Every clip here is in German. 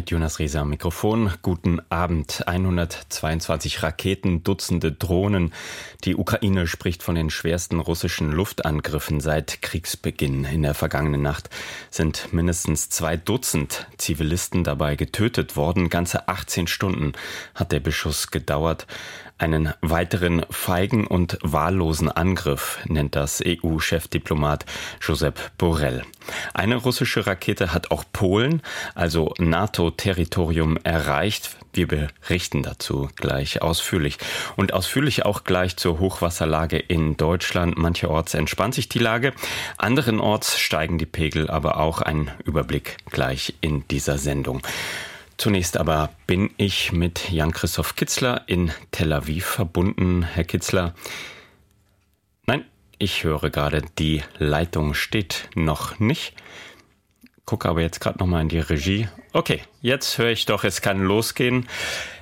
Mit Jonas Rieser am Mikrofon. Guten Abend. 122 Raketen, Dutzende Drohnen. Die Ukraine spricht von den schwersten russischen Luftangriffen seit Kriegsbeginn. In der vergangenen Nacht sind mindestens zwei Dutzend Zivilisten dabei getötet worden. Ganze 18 Stunden hat der Beschuss gedauert. Einen weiteren feigen und wahllosen Angriff nennt das EU-Chefdiplomat Josep Borrell. Eine russische Rakete hat auch Polen, also NATO-Territorium, erreicht. Wir berichten dazu gleich ausführlich. Und ausführlich auch gleich zur Hochwasserlage in Deutschland. Mancherorts entspannt sich die Lage, anderenorts steigen die Pegel, aber auch ein Überblick gleich in dieser Sendung. Zunächst aber bin ich mit Jan-Christoph Kitzler in Tel Aviv verbunden. Herr Kitzler, nein, ich höre gerade, die Leitung steht noch nicht. Gucke aber jetzt gerade noch mal in die Regie. Okay, jetzt höre ich doch, es kann losgehen.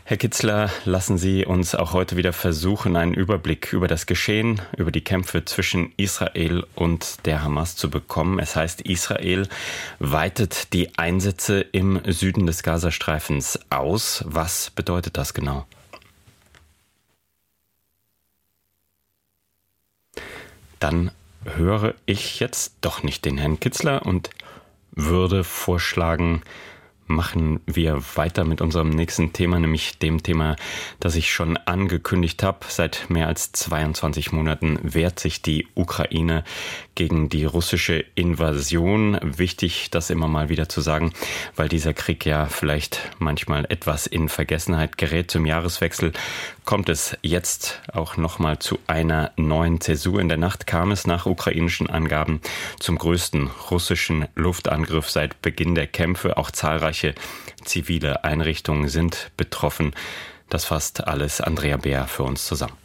Herr Kitzler, lassen Sie uns auch heute wieder versuchen, einen Überblick über das Geschehen, über die Kämpfe zwischen Israel und der Hamas zu bekommen. Es heißt, Israel weitet die Einsätze im Süden des Gazastreifens aus. Was bedeutet das genau? Dann höre ich jetzt doch nicht den Herrn Kitzler und würde vorschlagen, machen wir weiter mit unserem nächsten Thema, nämlich dem Thema, das ich schon angekündigt habe. Seit mehr als 22 Monaten wehrt sich die Ukraine gegen die russische Invasion. Wichtig, das immer mal wieder zu sagen, weil dieser Krieg ja vielleicht manchmal etwas in Vergessenheit gerät. Zum Jahreswechsel kommt es jetzt auch nochmal zu einer neuen Zäsur. In der Nacht kam es nach ukrainischen Angaben zum größten russischen Luftangriff seit Beginn der Kämpfe. Auch zahlreiche zivile Einrichtungen sind betroffen. Das fasst alles Andrea Bär für uns zusammen.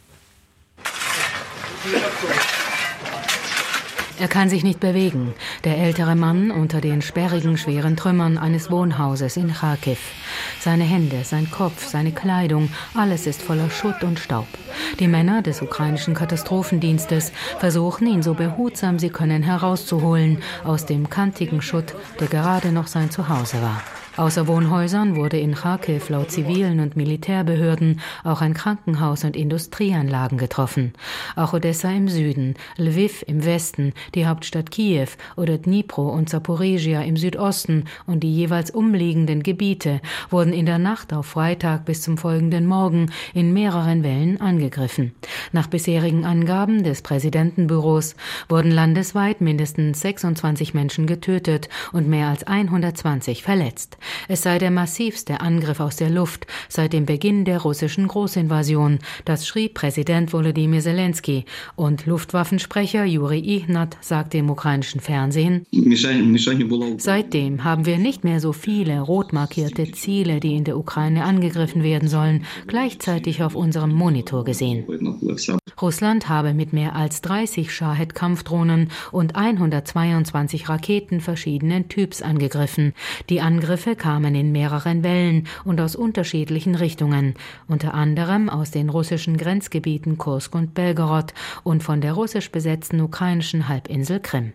Er kann sich nicht bewegen. Der ältere Mann unter den sperrigen, schweren Trümmern eines Wohnhauses in Kharkiv. Seine Hände, sein Kopf, seine Kleidung, alles ist voller Schutt und Staub. Die Männer des ukrainischen Katastrophendienstes versuchen, ihn so behutsam sie können herauszuholen aus dem kantigen Schutt, der gerade noch sein Zuhause war. Außer Wohnhäusern wurde in Kharkiv laut zivilen und Militärbehörden auch ein Krankenhaus und Industrieanlagen getroffen. Auch Odessa im Süden, Lviv im Westen, die Hauptstadt Kiew oder Dnipro und Zaporizhia im Südosten und die jeweils umliegenden Gebiete wurden in der Nacht auf Freitag bis zum folgenden Morgen in mehreren Wellen angegriffen. Nach bisherigen Angaben des Präsidentenbüros wurden landesweit mindestens 26 Menschen getötet und mehr als 120 verletzt. Es sei der massivste Angriff aus der Luft seit dem Beginn der russischen Großinvasion. Das schrieb Präsident Volodymyr Zelensky. Und Luftwaffensprecher Juri Ihnat sagte im ukrainischen Fernsehen, Seitdem haben wir nicht mehr so viele rot markierte Ziele, die in der Ukraine angegriffen werden sollen, gleichzeitig auf unserem Monitor gesehen. Russland habe mit mehr als 30 Shahed-Kampfdrohnen und 122 Raketen verschiedenen Typs angegriffen. Die Angriffe kamen in mehreren Wellen und aus unterschiedlichen Richtungen, unter anderem aus den russischen Grenzgebieten Kursk und Belgorod und von der russisch besetzten ukrainischen Halbinsel Krim.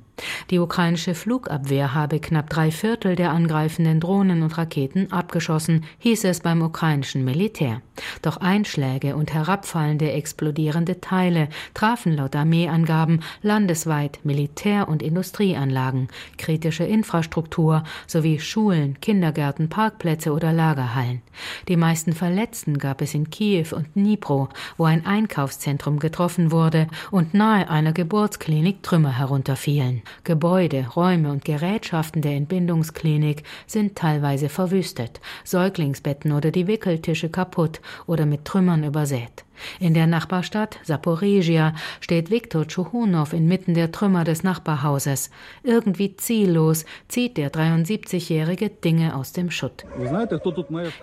Die ukrainische Flugabwehr habe knapp drei Viertel der angreifenden Drohnen und Raketen abgeschossen, hieß es beim ukrainischen Militär. Doch Einschläge und herabfallende explodierende Teile trafen laut Armeeangaben landesweit Militär- und Industrieanlagen, kritische Infrastruktur sowie Schulen, Kindergärten, Parkplätze oder Lagerhallen. Die meisten Verletzten gab es in Kiew und Dnipro, wo ein Einkaufszentrum getroffen wurde und nahe einer Geburtsklinik Trümmer herunterfielen. Gebäude, Räume und Gerätschaften der Entbindungsklinik sind teilweise verwüstet, Säuglingsbetten oder die Wickeltische kaputt oder mit Trümmern übersät. In der Nachbarstadt Saporizhia steht Viktor Tschuhunow inmitten der Trümmer des Nachbarhauses. Irgendwie ziellos zieht der 73-Jährige Dinge aus dem Schutt.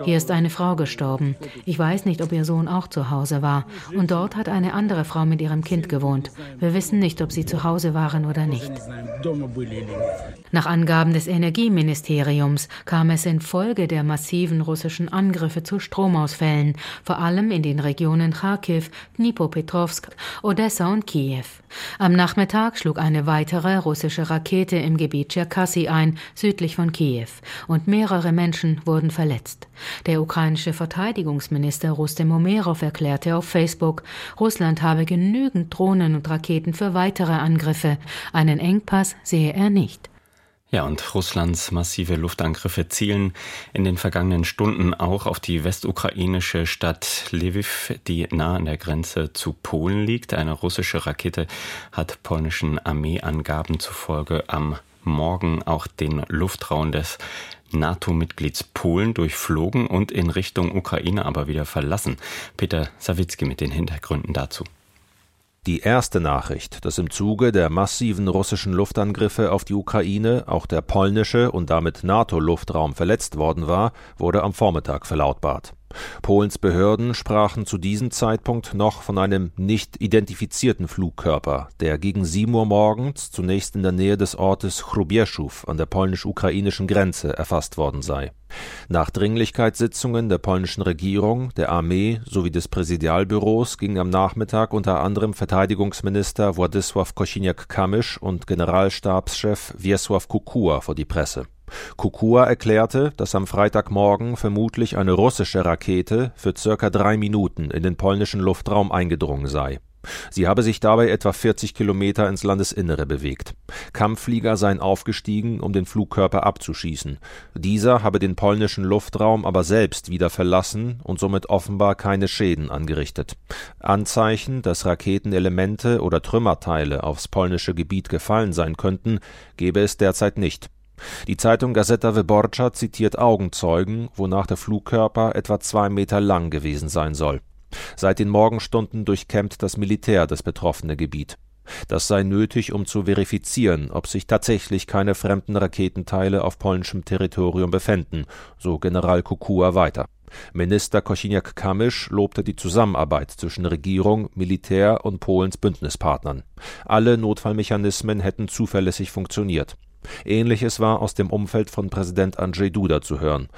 Hier ist eine Frau gestorben. Ich weiß nicht, ob ihr Sohn auch zu Hause war. Und dort hat eine andere Frau mit ihrem Kind gewohnt. Wir wissen nicht, ob sie zu Hause waren oder nicht. Nach Angaben des Energieministeriums kam es infolge der massiven russischen Angriffe zu Stromausfällen, vor allem in den Regionen Kharkiv, Dnipropetrovsk, Odessa und Kiew. Am Nachmittag schlug eine weitere russische Rakete im Gebiet Tscherkassy ein, südlich von Kiew, und mehrere Menschen wurden verletzt. Der ukrainische Verteidigungsminister Rustem Umerov erklärte auf Facebook, Russland habe genügend Drohnen und Raketen für weitere Angriffe. Einen Engpass sehe er nicht. Ja, und Russlands massive Luftangriffe zielen in den vergangenen Stunden auch auf die westukrainische Stadt Lviv, die nah an der Grenze zu Polen liegt. Eine russische Rakete hat polnischen Armeeangaben zufolge am Morgen auch den Luftraum des NATO-Mitglieds Polen durchflogen und in Richtung Ukraine aber wieder verlassen. Peter Sawicki mit den Hintergründen dazu. Die erste Nachricht, dass im Zuge der massiven russischen Luftangriffe auf die Ukraine auch der polnische und damit NATO-Luftraum verletzt worden war, wurde am Vormittag verlautbart. Polens Behörden sprachen zu diesem Zeitpunkt noch von einem nicht identifizierten Flugkörper, der gegen 7 Uhr morgens zunächst in der Nähe des Ortes Chrubieszów an der polnisch-ukrainischen Grenze erfasst worden sei. Nach Dringlichkeitssitzungen der polnischen Regierung, der Armee sowie des Präsidialbüros gingen am Nachmittag unter anderem Verteidigungsminister Władysław Kosiniak-Kamysz und Generalstabschef Wiesław Kukua vor die Presse. Kukua erklärte, dass am Freitagmorgen vermutlich eine russische Rakete für circa drei Minuten in den polnischen Luftraum eingedrungen sei. Sie habe sich dabei etwa 40 Kilometer ins Landesinnere bewegt. Kampfflieger seien aufgestiegen, um den Flugkörper abzuschießen. Dieser habe den polnischen Luftraum aber selbst wieder verlassen und somit offenbar keine Schäden angerichtet. Anzeichen, dass Raketenelemente oder Trümmerteile aufs polnische Gebiet gefallen sein könnten, gebe es derzeit nicht. Die Zeitung Gazeta Wyborcza zitiert Augenzeugen, wonach der Flugkörper etwa zwei Meter lang gewesen sein soll. Seit den Morgenstunden durchkämmt das Militär das betroffene Gebiet. Das sei nötig, um zu verifizieren, ob sich tatsächlich keine fremden Raketenteile auf polnischem Territorium befänden, so General Kukua weiter. Minister Kosiniak-Kamysz lobte die Zusammenarbeit zwischen Regierung, Militär und Polens Bündnispartnern. Alle Notfallmechanismen hätten zuverlässig funktioniert. Ähnliches war aus dem Umfeld von Präsident Andrzej Duda zu hören.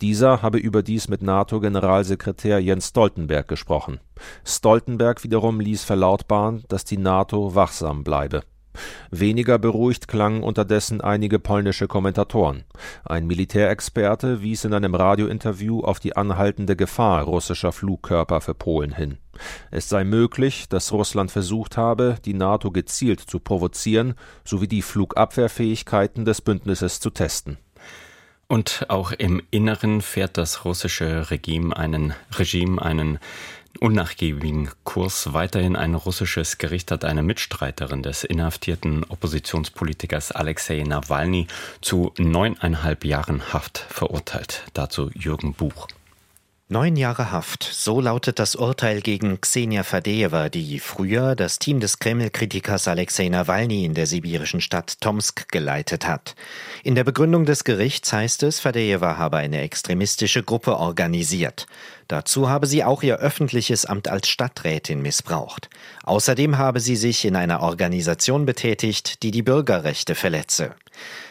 Dieser habe überdies mit NATO-Generalsekretär Jens Stoltenberg gesprochen. Stoltenberg wiederum ließ verlautbaren, dass die NATO wachsam bleibe Weniger beruhigt klangen unterdessen einige polnische Kommentatoren. Ein Militärexperte wies in einem Radiointerview auf die anhaltende Gefahr russischer Flugkörper für Polen hin. Es sei möglich, dass Russland versucht habe, die NATO gezielt zu provozieren sowie die Flugabwehrfähigkeiten des Bündnisses zu testen. Und auch im Inneren fährt das russische Regime einen Regime einen unnachgiebigen Kurs. Weiterhin ein russisches Gericht hat eine Mitstreiterin des inhaftierten Oppositionspolitikers Alexei Nawalny zu neuneinhalb Jahren Haft verurteilt. Dazu Jürgen Buch. Neun Jahre Haft, so lautet das Urteil gegen Xenia Fadejewa, die früher das Team des Kreml-Kritikers Alexei Nawalny in der sibirischen Stadt Tomsk geleitet hat. In der Begründung des Gerichts heißt es, Fadejewa habe eine extremistische Gruppe organisiert. Dazu habe sie auch ihr öffentliches Amt als Stadträtin missbraucht. Außerdem habe sie sich in einer Organisation betätigt, die die Bürgerrechte verletze.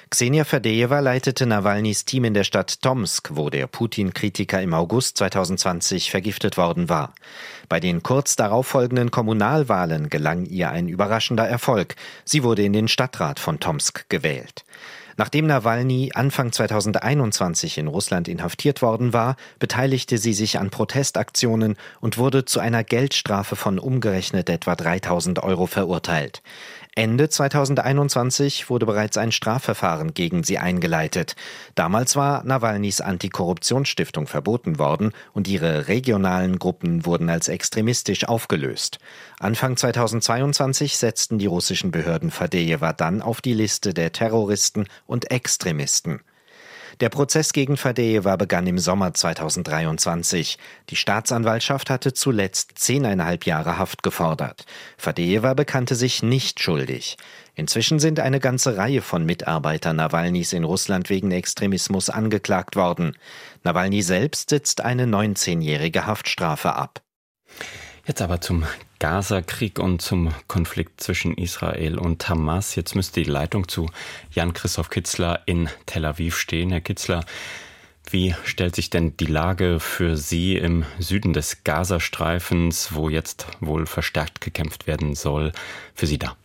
Xenia Fadejewa leitete Nawalnys Team in der Stadt Tomsk, wo der Putin-Kritiker im August 2020 vergiftet worden war. Bei den kurz darauf folgenden Kommunalwahlen gelang ihr ein überraschender Erfolg. Sie wurde in den Stadtrat von Tomsk gewählt. Nachdem Nawalny Anfang 2021 in Russland inhaftiert worden war, beteiligte sie sich an Protestaktionen und wurde zu einer Geldstrafe von umgerechnet etwa 3000 Euro verurteilt. Ende 2021 wurde bereits ein Strafverfahren gegen sie eingeleitet. Damals war Nawalnys Antikorruptionsstiftung verboten worden und ihre regionalen Gruppen wurden als extremistisch aufgelöst. Anfang 2022 setzten die russischen Behörden Fadejewa dann auf die Liste der Terroristen und Extremisten. Der Prozess gegen Fadejewa begann im Sommer 2023. Die Staatsanwaltschaft hatte zuletzt zehneinhalb Jahre Haft gefordert. Fadejewa bekannte sich nicht schuldig. Inzwischen sind eine ganze Reihe von Mitarbeitern Nawalnys in Russland wegen Extremismus angeklagt worden. Nawalny selbst sitzt eine 19-jährige Haftstrafe ab. Jetzt aber zum Gaza-Krieg und zum Konflikt zwischen Israel und Hamas. Jetzt müsste die Leitung zu Jan-Christoph Kitzler in Tel Aviv stehen. Herr Kitzler, Wie stellt sich denn die Lage für Sie im Süden des Gazastreifens, wo jetzt wohl verstärkt gekämpft werden soll, für Sie dar?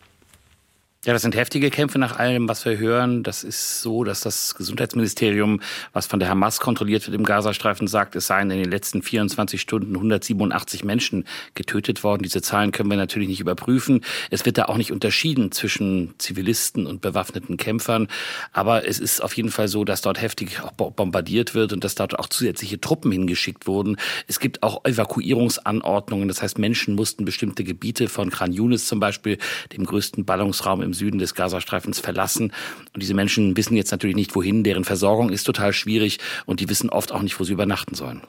Ja, das sind heftige Kämpfe nach allem, was wir hören. Das ist so, dass das Gesundheitsministerium, was von der Hamas kontrolliert wird im Gazastreifen, sagt, es seien in den letzten 24 Stunden 187 Menschen getötet worden. Diese Zahlen können wir natürlich nicht überprüfen. Es wird da auch nicht unterschieden zwischen Zivilisten und bewaffneten Kämpfern. Aber es ist auf jeden Fall so, dass dort heftig bombardiert wird und dass dort auch zusätzliche Truppen hingeschickt wurden. Es gibt auch Evakuierungsanordnungen. Das heißt, Menschen mussten bestimmte Gebiete von Kran Yunis zum Beispiel, dem größten Ballungsraum im im Süden des Gazastreifens verlassen. Und diese Menschen wissen jetzt natürlich nicht, wohin. Deren Versorgung ist total schwierig und die wissen oft auch nicht, wo sie übernachten sollen.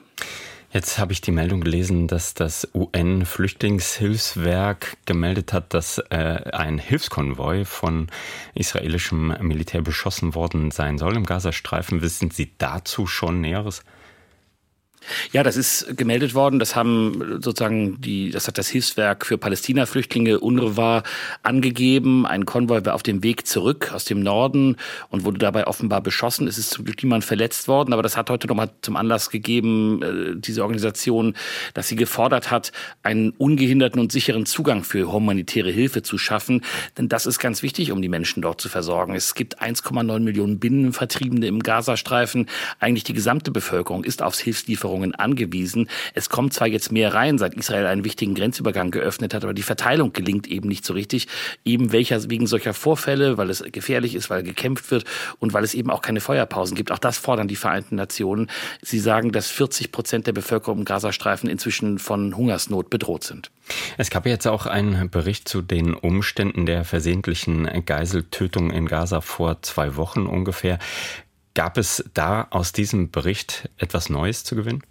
Jetzt habe ich die Meldung gelesen, dass das UN-Flüchtlingshilfswerk gemeldet hat, dass äh, ein Hilfskonvoi von israelischem Militär beschossen worden sein soll im Gazastreifen. Wissen Sie dazu schon Näheres? Ja, das ist gemeldet worden. Das haben sozusagen die, das hat das Hilfswerk für Palästina-Flüchtlinge UNRWA angegeben. Ein Konvoi war auf dem Weg zurück aus dem Norden und wurde dabei offenbar beschossen. Es ist zum Glück niemand verletzt worden, aber das hat heute nochmal zum Anlass gegeben, äh, diese Organisation, dass sie gefordert hat, einen ungehinderten und sicheren Zugang für humanitäre Hilfe zu schaffen. Denn das ist ganz wichtig, um die Menschen dort zu versorgen. Es gibt 1,9 Millionen Binnenvertriebene im Gazastreifen. Eigentlich die gesamte Bevölkerung ist aufs Hilfslieferung Lieferungen angewiesen. Es kommt zwar jetzt mehr rein, seit Israel einen wichtigen Grenzübergang geöffnet hat, aber die Verteilung gelingt eben nicht so richtig. Eben welcher, wegen solcher Vorfälle, weil es gefährlich ist, weil gekämpft wird und weil es eben auch keine Feuerpausen gibt. Auch das fordern die Vereinten Nationen. Sie sagen, dass 40 Prozent der Bevölkerung im Gazastreifen inzwischen von Hungersnot bedroht sind. Es gab jetzt auch einen Bericht zu den Umständen der versehentlichen Geiseltötung in Gaza vor zwei Wochen ungefähr. Gab es da aus diesem Bericht etwas Neues zu gewinnen?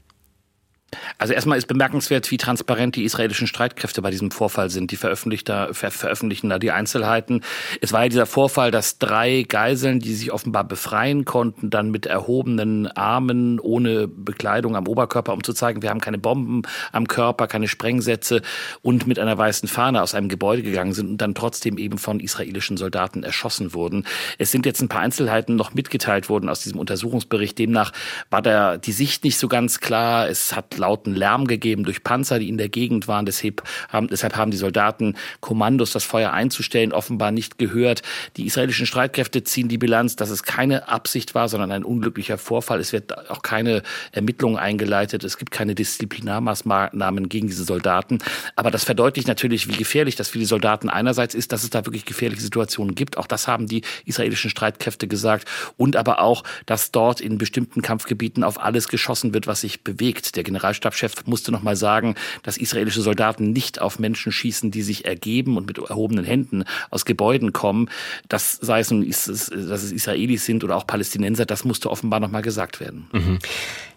Also erstmal ist bemerkenswert, wie transparent die israelischen Streitkräfte bei diesem Vorfall sind. Die veröffentlichen da, ver veröffentlichen da die Einzelheiten. Es war ja dieser Vorfall, dass drei Geiseln, die sich offenbar befreien konnten, dann mit erhobenen Armen, ohne Bekleidung am Oberkörper, um zu zeigen, wir haben keine Bomben am Körper, keine Sprengsätze und mit einer weißen Fahne aus einem Gebäude gegangen sind und dann trotzdem eben von israelischen Soldaten erschossen wurden. Es sind jetzt ein paar Einzelheiten noch mitgeteilt worden aus diesem Untersuchungsbericht. Demnach war da die Sicht nicht so ganz klar. Es hat lauten Lärm gegeben durch Panzer, die in der Gegend waren. Deshalb haben, deshalb haben die Soldaten Kommandos, das Feuer einzustellen, offenbar nicht gehört. Die israelischen Streitkräfte ziehen die Bilanz, dass es keine Absicht war, sondern ein unglücklicher Vorfall. Es wird auch keine Ermittlungen eingeleitet. Es gibt keine Disziplinarmaßnahmen gegen diese Soldaten. Aber das verdeutlicht natürlich, wie gefährlich das für die Soldaten einerseits ist, dass es da wirklich gefährliche Situationen gibt. Auch das haben die israelischen Streitkräfte gesagt. Und aber auch, dass dort in bestimmten Kampfgebieten auf alles geschossen wird, was sich bewegt. Der General Generalstabschef musste noch mal sagen, dass israelische Soldaten nicht auf Menschen schießen, die sich ergeben und mit erhobenen Händen aus Gebäuden kommen. Das sei es nun, dass es Israelis sind oder auch Palästinenser, das musste offenbar noch mal gesagt werden. Mhm.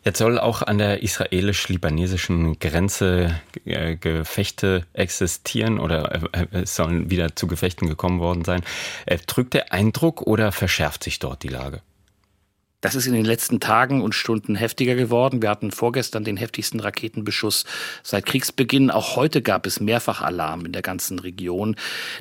Jetzt soll auch an der israelisch-libanesischen Grenze äh, Gefechte existieren oder äh, es sollen wieder zu Gefechten gekommen worden sein. Äh, trügt der Eindruck oder verschärft sich dort die Lage? Das ist in den letzten Tagen und Stunden heftiger geworden. Wir hatten vorgestern den heftigsten Raketenbeschuss seit Kriegsbeginn. Auch heute gab es mehrfach Alarm in der ganzen Region.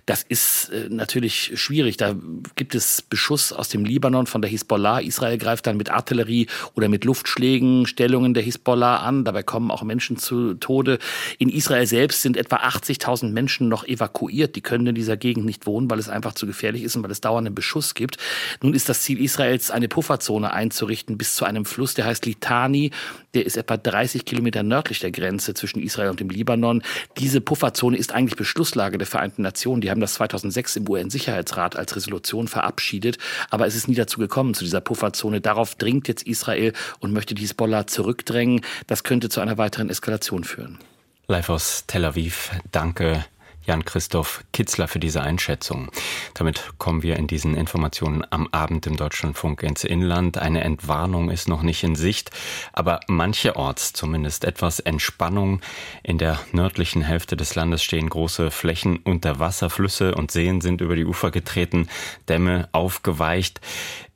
Das ist äh, natürlich schwierig. Da gibt es Beschuss aus dem Libanon von der Hisbollah. Israel greift dann mit Artillerie oder mit Luftschlägen Stellungen der Hisbollah an. Dabei kommen auch Menschen zu Tode. In Israel selbst sind etwa 80.000 Menschen noch evakuiert. Die können in dieser Gegend nicht wohnen, weil es einfach zu gefährlich ist und weil es dauernden Beschuss gibt. Nun ist das Ziel Israels, eine Pufferzone einzurichten bis zu einem Fluss, der heißt Litani. Der ist etwa 30 Kilometer nördlich der Grenze zwischen Israel und dem Libanon. Diese Pufferzone ist eigentlich Beschlusslage der Vereinten Nationen. Die haben das 2006 im UN-Sicherheitsrat als Resolution verabschiedet. Aber es ist nie dazu gekommen, zu dieser Pufferzone. Darauf dringt jetzt Israel und möchte die Hisbollah zurückdrängen. Das könnte zu einer weiteren Eskalation führen. Live aus Tel Aviv. Danke Jan-Christoph Kitzler für diese Einschätzung. Damit kommen wir in diesen Informationen am Abend im Deutschlandfunk ins Inland. Eine Entwarnung ist noch nicht in Sicht, aber mancherorts zumindest etwas Entspannung. In der nördlichen Hälfte des Landes stehen große Flächen unter Wasser, Flüsse und Seen sind über die Ufer getreten, Dämme aufgeweicht.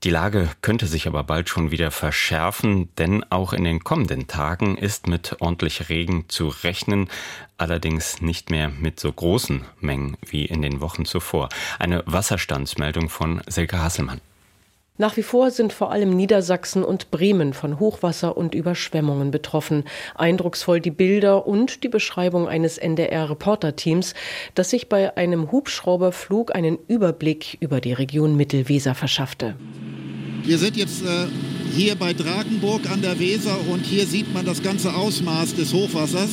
Die Lage könnte sich aber bald schon wieder verschärfen, denn auch in den kommenden Tagen ist mit ordentlich Regen zu rechnen, allerdings nicht mehr mit so großen Mengen wie in den Wochen zuvor. Eine Wasserstandsmeldung von Silke Hasselmann. Nach wie vor sind vor allem Niedersachsen und Bremen von Hochwasser und Überschwemmungen betroffen. Eindrucksvoll die Bilder und die Beschreibung eines NDR-Reporterteams, das sich bei einem Hubschrauberflug einen Überblick über die Region Mittelweser verschaffte. Wir sind jetzt äh, hier bei Drakenburg an der Weser und hier sieht man das ganze Ausmaß des Hochwassers.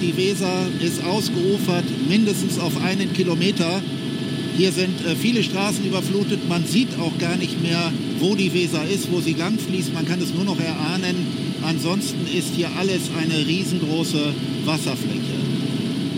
Die Weser ist ausgeufert mindestens auf einen Kilometer. Hier sind äh, viele Straßen überflutet. Man sieht auch gar nicht mehr, wo die Weser ist, wo sie langfließt. Man kann es nur noch erahnen. Ansonsten ist hier alles eine riesengroße Wasserfläche.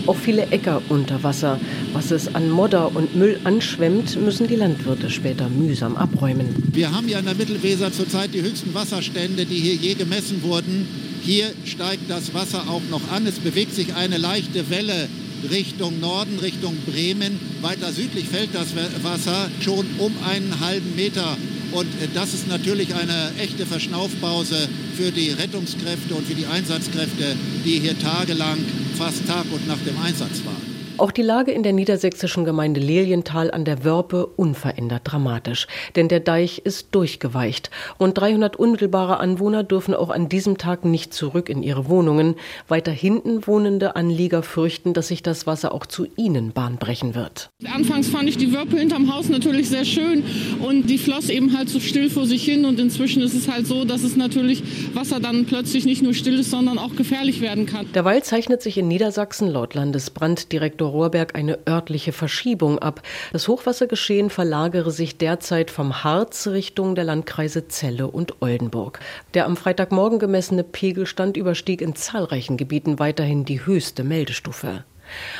Auch viele Äcker unter Wasser. Was es an Modder und Müll anschwemmt, müssen die Landwirte später mühsam abräumen. Wir haben ja in der Mittelweser zurzeit die höchsten Wasserstände, die hier je gemessen wurden. Hier steigt das Wasser auch noch an. Es bewegt sich eine leichte Welle Richtung Norden, Richtung Bremen. Weiter südlich fällt das Wasser schon um einen halben Meter. Und äh, das ist natürlich eine echte Verschnaufpause für die Rettungskräfte und für die Einsatzkräfte, die hier tagelang, fast Tag und Nacht im Einsatz waren. Auch die Lage in der niedersächsischen Gemeinde Lilienthal an der Wörpe unverändert dramatisch, denn der Deich ist durchgeweicht. und 300 unmittelbare Anwohner dürfen auch an diesem Tag nicht zurück in ihre Wohnungen. Weiter hinten wohnende Anlieger fürchten, dass sich das Wasser auch zu ihnen bahnbrechen wird. Anfangs fand ich die Wörpe hinterm Haus natürlich sehr schön und die floss eben halt so still vor sich hin und inzwischen ist es halt so, dass es natürlich Wasser dann plötzlich nicht nur still ist, sondern auch gefährlich werden kann. Derweil zeichnet sich in Niedersachsen laut Landesbranddirektor Dr. Rohrberg eine örtliche Verschiebung ab. Das Hochwassergeschehen verlagere sich derzeit vom Harz Richtung der Landkreise Celle und Oldenburg. Der am Freitagmorgen gemessene Pegelstand überstieg in zahlreichen Gebieten weiterhin die höchste Meldestufe.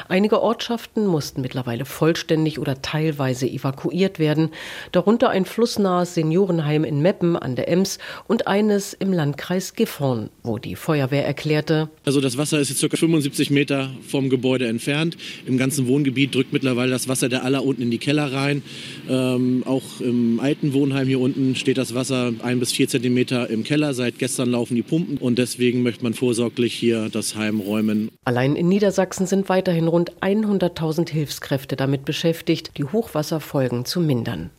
Einige Ortschaften mussten mittlerweile vollständig oder teilweise evakuiert werden, darunter ein flussnahes Seniorenheim in Meppen an der Ems und eines im Landkreis Gifhorn, wo die Feuerwehr erklärte. Also das Wasser ist jetzt ca. 75 Meter vom Gebäude entfernt. Im ganzen Wohngebiet drückt mittlerweile das Wasser der Aller unten in die Keller rein. Ähm, auch im alten Wohnheim hier unten steht das Wasser ein bis vier Zentimeter im Keller. Seit gestern laufen die Pumpen und deswegen möchte man vorsorglich hier das Heim räumen. Allein in Niedersachsen sind weiterhin rund 100.000 Hilfskräfte damit beschäftigt, die Hochwasserfolgen zu mindern.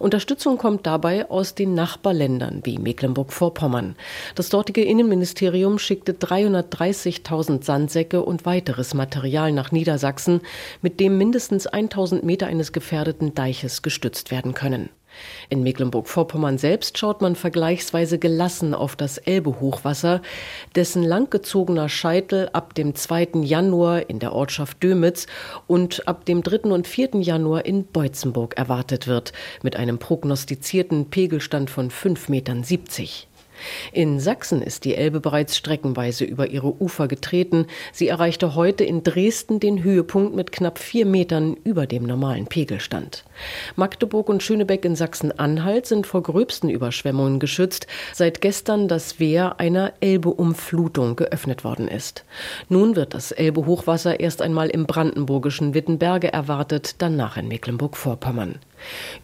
Unterstützung kommt dabei aus den Nachbarländern wie Mecklenburg-Vorpommern. Das dortige Innenministerium schickte 330.000 Sandsäcke und weiteres Material nach Niedersachsen, mit dem mindestens 1000 Meter eines gefährdeten Deiches gestützt werden können. In Mecklenburg-Vorpommern selbst schaut man vergleichsweise gelassen auf das Elbe-Hochwasser, dessen langgezogener Scheitel ab dem 2. Januar in der Ortschaft Dömitz und ab dem 3. und 4. Januar in Beutzenburg erwartet wird, mit einem prognostizierten Pegelstand von 5,70 Metern. In Sachsen ist die Elbe bereits streckenweise über ihre Ufer getreten. Sie erreichte heute in Dresden den Höhepunkt mit knapp vier Metern über dem normalen Pegelstand. Magdeburg und Schönebeck in Sachsen-Anhalt sind vor gröbsten Überschwemmungen geschützt, seit gestern das Wehr einer Elbe-Umflutung geöffnet worden ist. Nun wird das Elbe-Hochwasser erst einmal im brandenburgischen Wittenberge erwartet, danach in Mecklenburg-Vorpommern.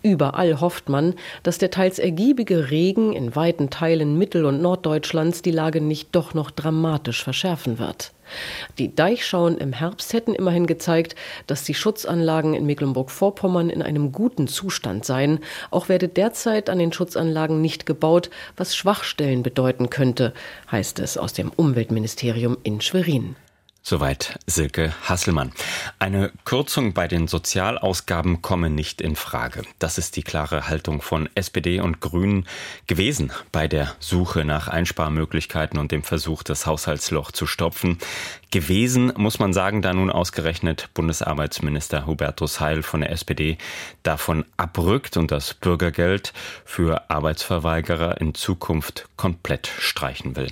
Überall hofft man, dass der teils ergiebige Regen in weiten Teilen Mittel- und Norddeutschlands die Lage nicht doch noch dramatisch verschärfen wird. Die Deichschauen im Herbst hätten immerhin gezeigt, dass die Schutzanlagen in Mecklenburg-Vorpommern in einem guten Zustand seien. Auch werde derzeit an den Schutzanlagen nicht gebaut, was Schwachstellen bedeuten könnte, heißt es aus dem Umweltministerium in Schwerin. Soweit Silke Hasselmann. Eine Kürzung bei den Sozialausgaben komme nicht in Frage. Das ist die klare Haltung von SPD und Grünen gewesen bei der Suche nach Einsparmöglichkeiten und dem Versuch, das Haushaltsloch zu stopfen. Gewesen, muss man sagen, da nun ausgerechnet Bundesarbeitsminister Hubertus Heil von der SPD davon abrückt und das Bürgergeld für Arbeitsverweigerer in Zukunft komplett streichen will.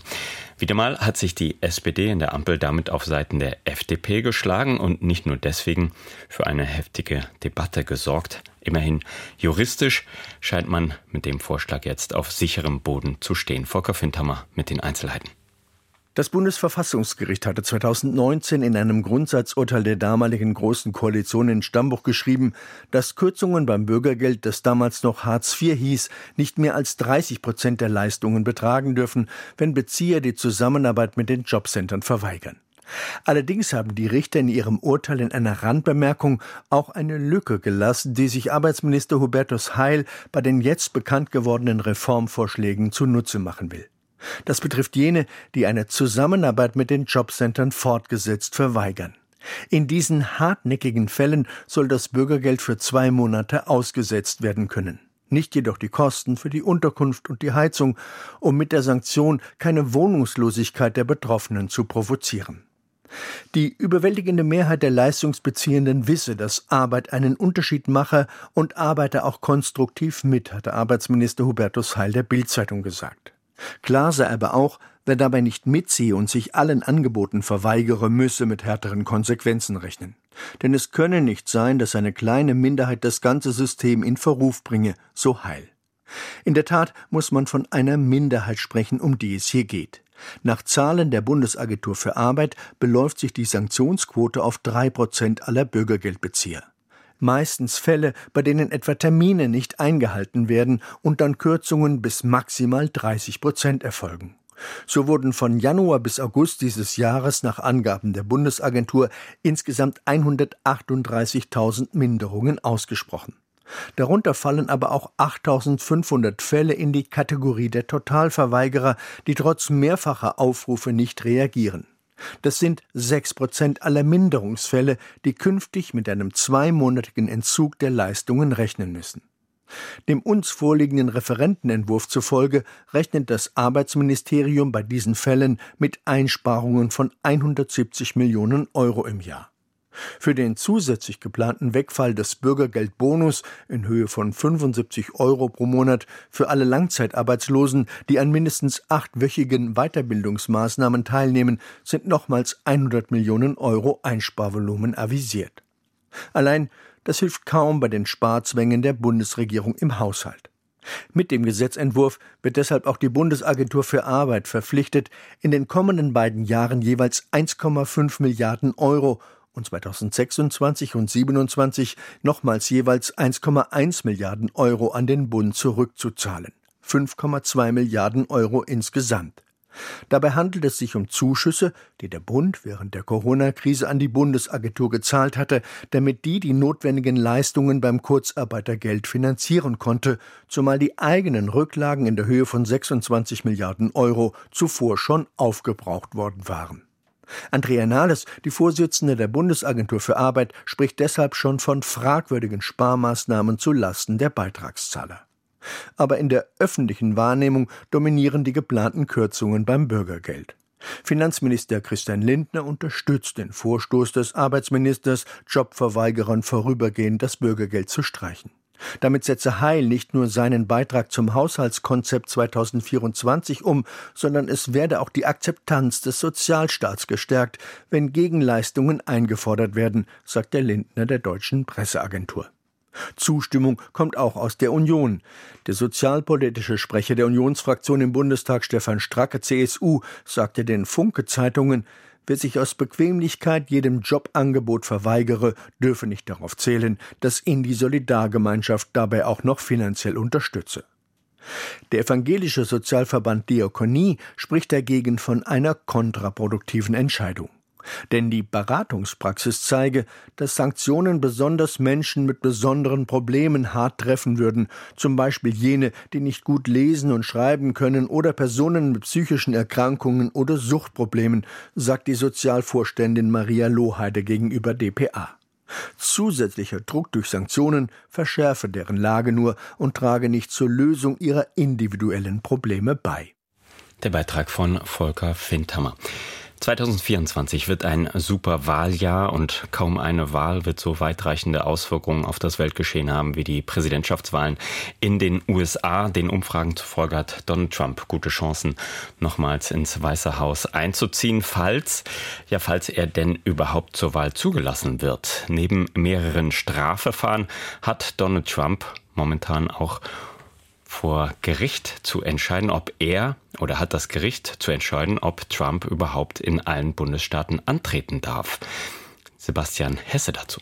Wieder mal hat sich die SPD in der Ampel damit auf Seiten der FDP geschlagen und nicht nur deswegen für eine heftige Debatte gesorgt. Immerhin juristisch scheint man mit dem Vorschlag jetzt auf sicherem Boden zu stehen. Volker Findhammer mit den Einzelheiten. Das Bundesverfassungsgericht hatte 2019 in einem Grundsatzurteil der damaligen Großen Koalition in Stammbuch geschrieben, dass Kürzungen beim Bürgergeld, das damals noch Hartz IV hieß, nicht mehr als 30 Prozent der Leistungen betragen dürfen, wenn Bezieher die Zusammenarbeit mit den Jobcentern verweigern. Allerdings haben die Richter in ihrem Urteil in einer Randbemerkung auch eine Lücke gelassen, die sich Arbeitsminister Hubertus Heil bei den jetzt bekannt gewordenen Reformvorschlägen zunutze machen will. Das betrifft jene, die eine Zusammenarbeit mit den Jobcentern fortgesetzt verweigern. In diesen hartnäckigen Fällen soll das Bürgergeld für zwei Monate ausgesetzt werden können nicht jedoch die Kosten für die Unterkunft und die Heizung, um mit der Sanktion keine Wohnungslosigkeit der Betroffenen zu provozieren. Die überwältigende Mehrheit der Leistungsbeziehenden wisse, dass Arbeit einen Unterschied mache und arbeite auch konstruktiv mit, hatte Arbeitsminister Hubertus Heil der Bildzeitung gesagt. Klar sei aber auch, wer dabei nicht mitziehe und sich allen Angeboten verweigere, müsse mit härteren Konsequenzen rechnen. Denn es könne nicht sein, dass eine kleine Minderheit das ganze System in Verruf bringe, so Heil. In der Tat muss man von einer Minderheit sprechen, um die es hier geht. Nach Zahlen der Bundesagentur für Arbeit beläuft sich die Sanktionsquote auf drei Prozent aller Bürgergeldbezieher. Meistens Fälle, bei denen etwa Termine nicht eingehalten werden und dann Kürzungen bis maximal 30 Prozent erfolgen. So wurden von Januar bis August dieses Jahres nach Angaben der Bundesagentur insgesamt 138.000 Minderungen ausgesprochen. Darunter fallen aber auch 8500 Fälle in die Kategorie der Totalverweigerer, die trotz mehrfacher Aufrufe nicht reagieren. Das sind sechs Prozent aller Minderungsfälle, die künftig mit einem zweimonatigen Entzug der Leistungen rechnen müssen. Dem uns vorliegenden Referentenentwurf zufolge rechnet das Arbeitsministerium bei diesen Fällen mit Einsparungen von 170 Millionen Euro im Jahr. Für den zusätzlich geplanten Wegfall des Bürgergeldbonus in Höhe von 75 Euro pro Monat für alle Langzeitarbeitslosen, die an mindestens achtwöchigen Weiterbildungsmaßnahmen teilnehmen, sind nochmals 100 Millionen Euro Einsparvolumen avisiert. Allein das hilft kaum bei den Sparzwängen der Bundesregierung im Haushalt. Mit dem Gesetzentwurf wird deshalb auch die Bundesagentur für Arbeit verpflichtet, in den kommenden beiden Jahren jeweils 1,5 Milliarden Euro und 2026 und 27 nochmals jeweils 1,1 Milliarden Euro an den Bund zurückzuzahlen. 5,2 Milliarden Euro insgesamt. Dabei handelt es sich um Zuschüsse, die der Bund während der Corona-Krise an die Bundesagentur gezahlt hatte, damit die die notwendigen Leistungen beim Kurzarbeitergeld finanzieren konnte, zumal die eigenen Rücklagen in der Höhe von 26 Milliarden Euro zuvor schon aufgebraucht worden waren. Andrea Nahles, die Vorsitzende der Bundesagentur für Arbeit, spricht deshalb schon von fragwürdigen Sparmaßnahmen zu Lasten der Beitragszahler aber in der öffentlichen Wahrnehmung dominieren die geplanten Kürzungen beim Bürgergeld. Finanzminister Christian Lindner unterstützt den Vorstoß des Arbeitsministers, Jobverweigerern vorübergehend das Bürgergeld zu streichen. Damit setze Heil nicht nur seinen Beitrag zum Haushaltskonzept 2024 um, sondern es werde auch die Akzeptanz des Sozialstaats gestärkt, wenn Gegenleistungen eingefordert werden, sagt der Lindner der deutschen Presseagentur. Zustimmung kommt auch aus der Union. Der sozialpolitische Sprecher der Unionsfraktion im Bundestag, Stefan Stracke, CSU, sagte den Funke-Zeitungen, Wer sich aus Bequemlichkeit jedem Jobangebot verweigere, dürfe nicht darauf zählen, dass ihn die Solidargemeinschaft dabei auch noch finanziell unterstütze. Der evangelische Sozialverband Diakonie spricht dagegen von einer kontraproduktiven Entscheidung. Denn die Beratungspraxis zeige, dass Sanktionen besonders Menschen mit besonderen Problemen hart treffen würden, zum Beispiel jene, die nicht gut lesen und schreiben können oder Personen mit psychischen Erkrankungen oder Suchtproblemen, sagt die Sozialvorständin Maria Lohheide gegenüber dpa. Zusätzlicher Druck durch Sanktionen verschärfe deren Lage nur und trage nicht zur Lösung ihrer individuellen Probleme bei. Der Beitrag von Volker Findhammer. 2024 wird ein super Wahljahr und kaum eine Wahl wird so weitreichende Auswirkungen auf das Weltgeschehen haben wie die Präsidentschaftswahlen in den USA. Den Umfragen zufolge hat Donald Trump gute Chancen, nochmals ins Weiße Haus einzuziehen, falls, ja, falls er denn überhaupt zur Wahl zugelassen wird. Neben mehreren Strafverfahren hat Donald Trump momentan auch vor Gericht zu entscheiden, ob er oder hat das Gericht zu entscheiden, ob Trump überhaupt in allen Bundesstaaten antreten darf. Sebastian Hesse dazu.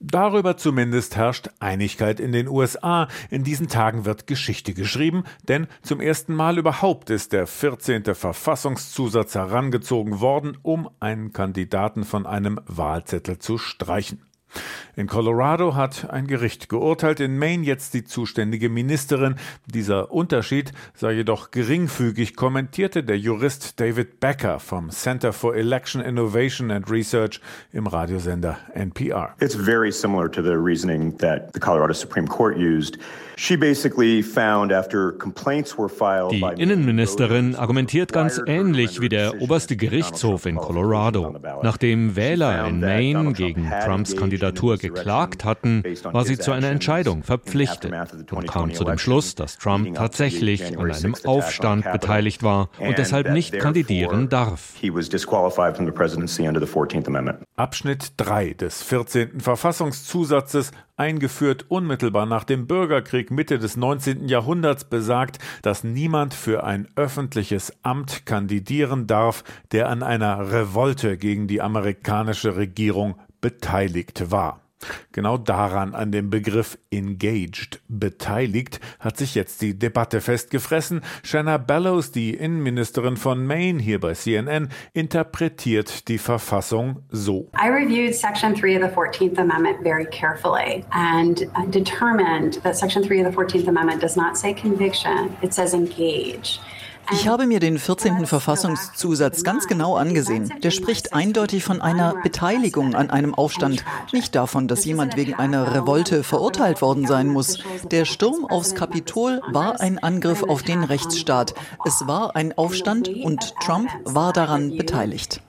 Darüber zumindest herrscht Einigkeit in den USA. In diesen Tagen wird Geschichte geschrieben, denn zum ersten Mal überhaupt ist der 14. Verfassungszusatz herangezogen worden, um einen Kandidaten von einem Wahlzettel zu streichen. In Colorado hat ein Gericht geurteilt, in Maine jetzt die zuständige Ministerin. Dieser Unterschied sei jedoch geringfügig, kommentierte der Jurist David Becker vom Center for Election Innovation and Research im Radiosender NPR. It's very similar to the reasoning that the Colorado Supreme Court used. Die Innenministerin argumentiert ganz ähnlich wie der oberste Gerichtshof in Colorado. Nachdem Wähler in Maine gegen Trumps Kandidatur geklagt hatten, war sie zu einer Entscheidung verpflichtet und kam zu dem Schluss, dass Trump tatsächlich an einem Aufstand beteiligt war und deshalb nicht kandidieren darf. Abschnitt 3 des 14. Verfassungszusatzes eingeführt unmittelbar nach dem Bürgerkrieg Mitte des 19. Jahrhunderts, besagt, dass niemand für ein öffentliches Amt kandidieren darf, der an einer Revolte gegen die amerikanische Regierung beteiligt war. Genau daran, an dem Begriff engaged, beteiligt, hat sich jetzt die Debatte festgefressen. Shanna Bellows, die Innenministerin von Maine hier bei CNN, interpretiert die Verfassung so. I reviewed Section 3 of the 14th Amendment very carefully and determined that Section 3 of the 14th Amendment does not say conviction, it says engage. Ich habe mir den 14. Verfassungszusatz ganz genau angesehen. Der spricht eindeutig von einer Beteiligung an einem Aufstand, nicht davon, dass jemand wegen einer Revolte verurteilt worden sein muss. Der Sturm aufs Kapitol war ein Angriff auf den Rechtsstaat. Es war ein Aufstand und Trump war daran beteiligt.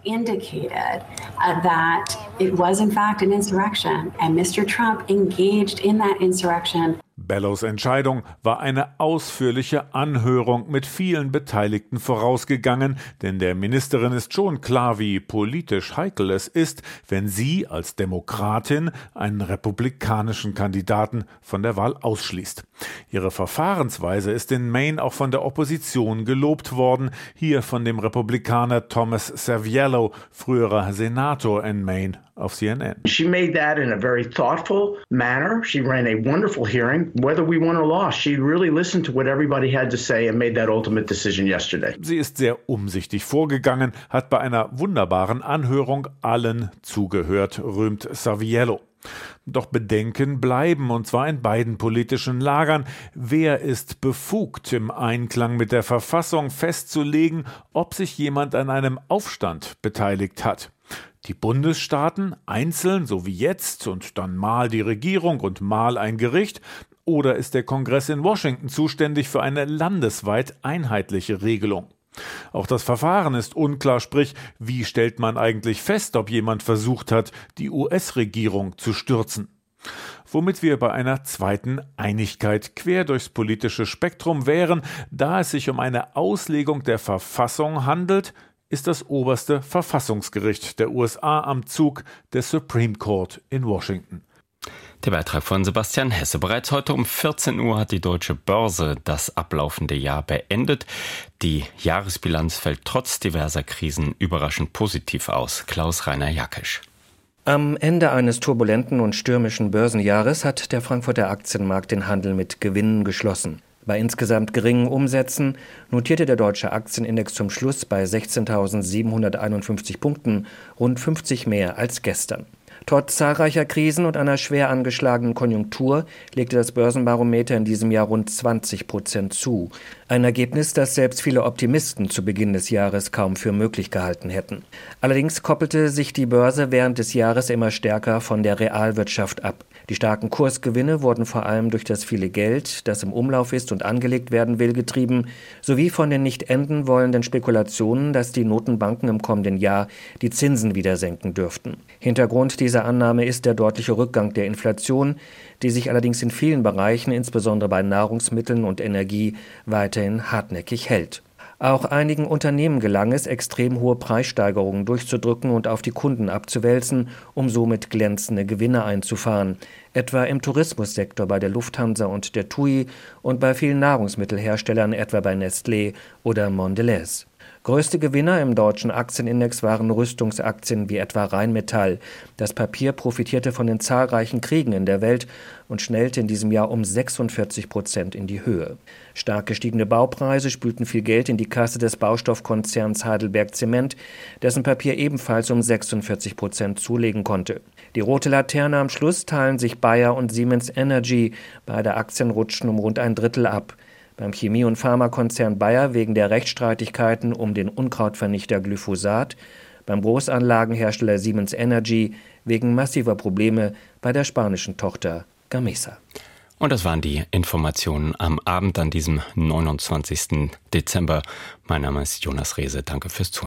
Trump engaged in that insurrection. Bellows Entscheidung war eine ausführliche Anhörung mit vielen Beteiligten vorausgegangen, denn der Ministerin ist schon klar, wie politisch heikel es ist, wenn sie als Demokratin einen republikanischen Kandidaten von der Wahl ausschließt. Ihre Verfahrensweise ist in Maine auch von der Opposition gelobt worden, hier von dem Republikaner Thomas Saviello, früherer Senator in Maine auf CNN. She made that in a very thoughtful manner. She ran a wonderful hearing. Whether we won or lost, she really listened to what everybody had to say and made that ultimate decision yesterday. Sie ist sehr umsichtig vorgegangen, hat bei einer wunderbaren Anhörung allen zugehört, rühmt Saviello. Doch Bedenken bleiben, und zwar in beiden politischen Lagern. Wer ist befugt, im Einklang mit der Verfassung festzulegen, ob sich jemand an einem Aufstand beteiligt hat? Die Bundesstaaten einzeln, so wie jetzt, und dann mal die Regierung und mal ein Gericht, oder ist der Kongress in Washington zuständig für eine landesweit einheitliche Regelung? Auch das Verfahren ist unklar, sprich, wie stellt man eigentlich fest, ob jemand versucht hat, die US-Regierung zu stürzen? Womit wir bei einer zweiten Einigkeit quer durchs politische Spektrum wären, da es sich um eine Auslegung der Verfassung handelt, ist das oberste Verfassungsgericht der USA am Zug, der Supreme Court in Washington. Der Beitrag von Sebastian Hesse. Bereits heute um 14 Uhr hat die deutsche Börse das ablaufende Jahr beendet. Die Jahresbilanz fällt trotz diverser Krisen überraschend positiv aus. Klaus Rainer Jackisch. Am Ende eines turbulenten und stürmischen Börsenjahres hat der Frankfurter Aktienmarkt den Handel mit Gewinnen geschlossen. Bei insgesamt geringen Umsätzen notierte der deutsche Aktienindex zum Schluss bei 16.751 Punkten, rund 50 mehr als gestern. Trotz zahlreicher Krisen und einer schwer angeschlagenen Konjunktur legte das Börsenbarometer in diesem Jahr rund 20 Prozent zu. Ein Ergebnis, das selbst viele Optimisten zu Beginn des Jahres kaum für möglich gehalten hätten. Allerdings koppelte sich die Börse während des Jahres immer stärker von der Realwirtschaft ab. Die starken Kursgewinne wurden vor allem durch das viele Geld, das im Umlauf ist und angelegt werden will, getrieben, sowie von den nicht enden wollenden Spekulationen, dass die Notenbanken im kommenden Jahr die Zinsen wieder senken dürften. Hintergrund dieser Annahme ist der deutliche Rückgang der Inflation, die sich allerdings in vielen Bereichen, insbesondere bei Nahrungsmitteln und Energie, weiterhin hartnäckig hält. Auch einigen Unternehmen gelang es, extrem hohe Preissteigerungen durchzudrücken und auf die Kunden abzuwälzen, um somit glänzende Gewinne einzufahren, etwa im Tourismussektor bei der Lufthansa und der TUI und bei vielen Nahrungsmittelherstellern, etwa bei Nestlé oder Mondelez. Größte Gewinner im deutschen Aktienindex waren Rüstungsaktien wie etwa Rheinmetall. Das Papier profitierte von den zahlreichen Kriegen in der Welt und schnellte in diesem Jahr um 46 Prozent in die Höhe. Stark gestiegene Baupreise spülten viel Geld in die Kasse des Baustoffkonzerns Heidelberg Zement, dessen Papier ebenfalls um 46 Prozent zulegen konnte. Die rote Laterne am Schluss teilen sich Bayer und Siemens Energy. Beide Aktien rutschten um rund ein Drittel ab beim Chemie- und Pharmakonzern Bayer wegen der Rechtsstreitigkeiten um den Unkrautvernichter Glyphosat, beim Großanlagenhersteller Siemens Energy wegen massiver Probleme bei der spanischen Tochter Gamesa. Und das waren die Informationen am Abend an diesem 29. Dezember. Mein Name ist Jonas Rehse. Danke fürs Zuhören.